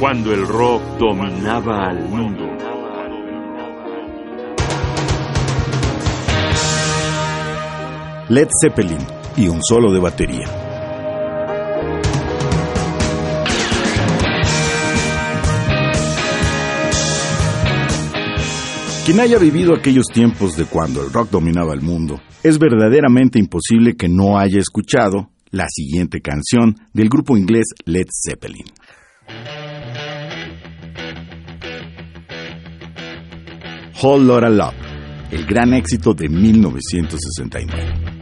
cuando el rock dominaba al mundo. Led Zeppelin y un solo de batería. Quien haya vivido aquellos tiempos de cuando el rock dominaba el mundo, es verdaderamente imposible que no haya escuchado la siguiente canción del grupo inglés Led Zeppelin. Whole Lotta Love, el gran éxito de 1969.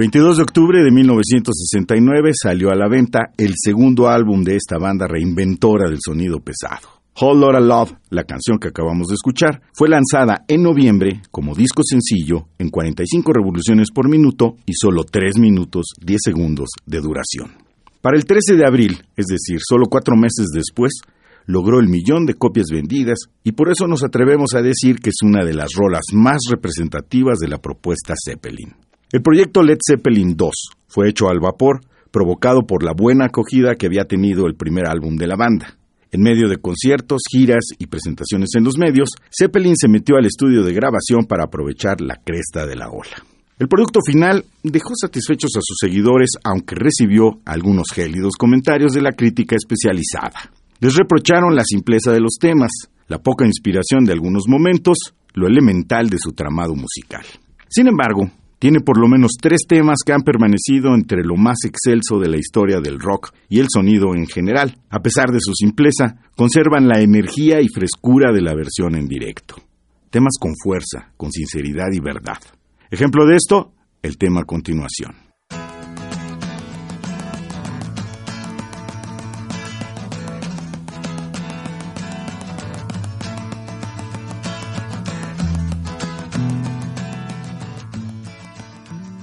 22 de octubre de 1969 salió a la venta el segundo álbum de esta banda reinventora del sonido pesado. Whole Lotta Love, la canción que acabamos de escuchar, fue lanzada en noviembre como disco sencillo en 45 revoluciones por minuto y solo 3 minutos 10 segundos de duración. Para el 13 de abril, es decir, solo cuatro meses después, logró el millón de copias vendidas y por eso nos atrevemos a decir que es una de las rolas más representativas de la propuesta Zeppelin. El proyecto Led Zeppelin 2 fue hecho al vapor, provocado por la buena acogida que había tenido el primer álbum de la banda. En medio de conciertos, giras y presentaciones en los medios, Zeppelin se metió al estudio de grabación para aprovechar la cresta de la ola. El producto final dejó satisfechos a sus seguidores, aunque recibió algunos gélidos comentarios de la crítica especializada. Les reprocharon la simpleza de los temas, la poca inspiración de algunos momentos, lo elemental de su tramado musical. Sin embargo, tiene por lo menos tres temas que han permanecido entre lo más excelso de la historia del rock y el sonido en general. A pesar de su simpleza, conservan la energía y frescura de la versión en directo. Temas con fuerza, con sinceridad y verdad. Ejemplo de esto, el tema a continuación.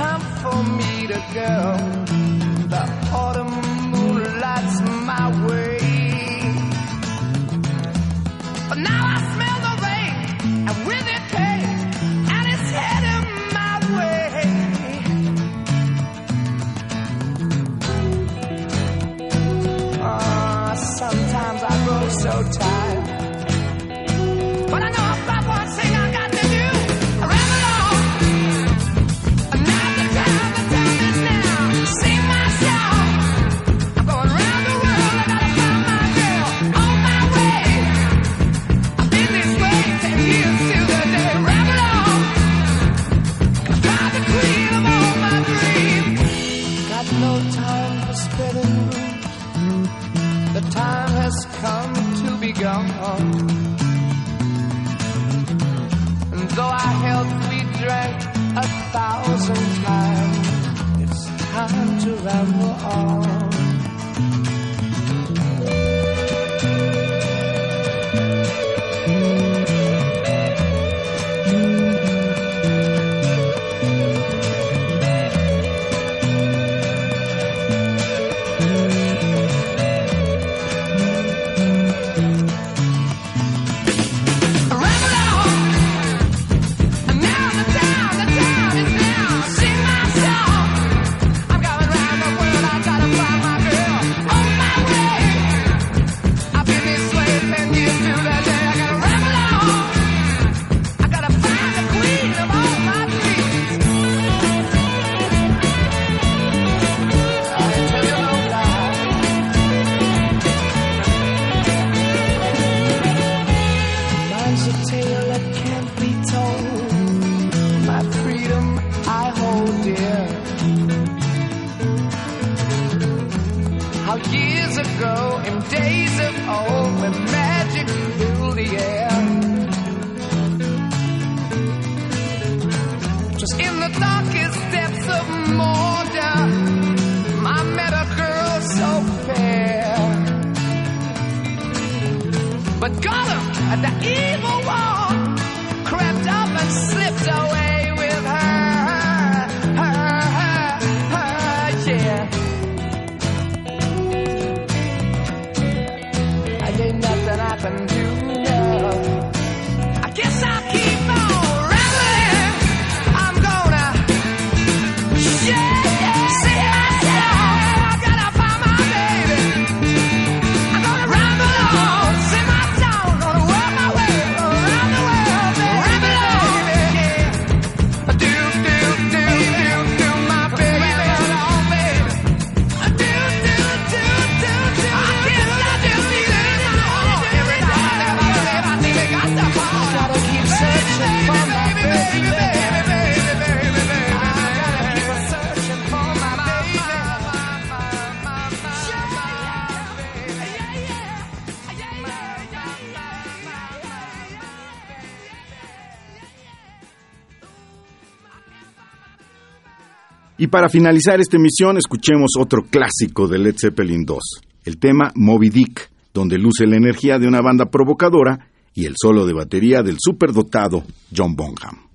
time for me to go. The autumn moonlight's a thousand times, It's time to ramble on. But Gotham, the evil one, crept up and slipped away. Y para finalizar esta emisión, escuchemos otro clásico de Led Zeppelin 2, el tema Moby Dick, donde luce la energía de una banda provocadora y el solo de batería del superdotado John Bonham.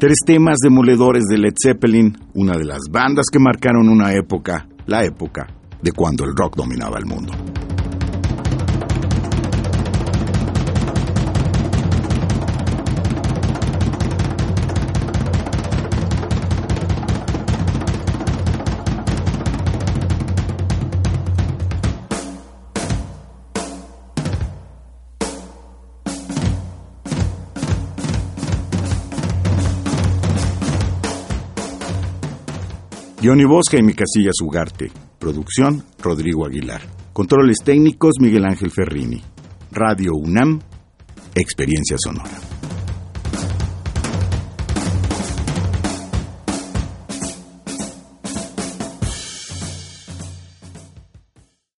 Tres temas demoledores de Led Zeppelin, una de las bandas que marcaron una época, la época de cuando el rock dominaba el mundo. Johnny Bosca y mi casilla Ugarte. Producción, Rodrigo Aguilar. Controles técnicos, Miguel Ángel Ferrini. Radio UNAM, Experiencia Sonora.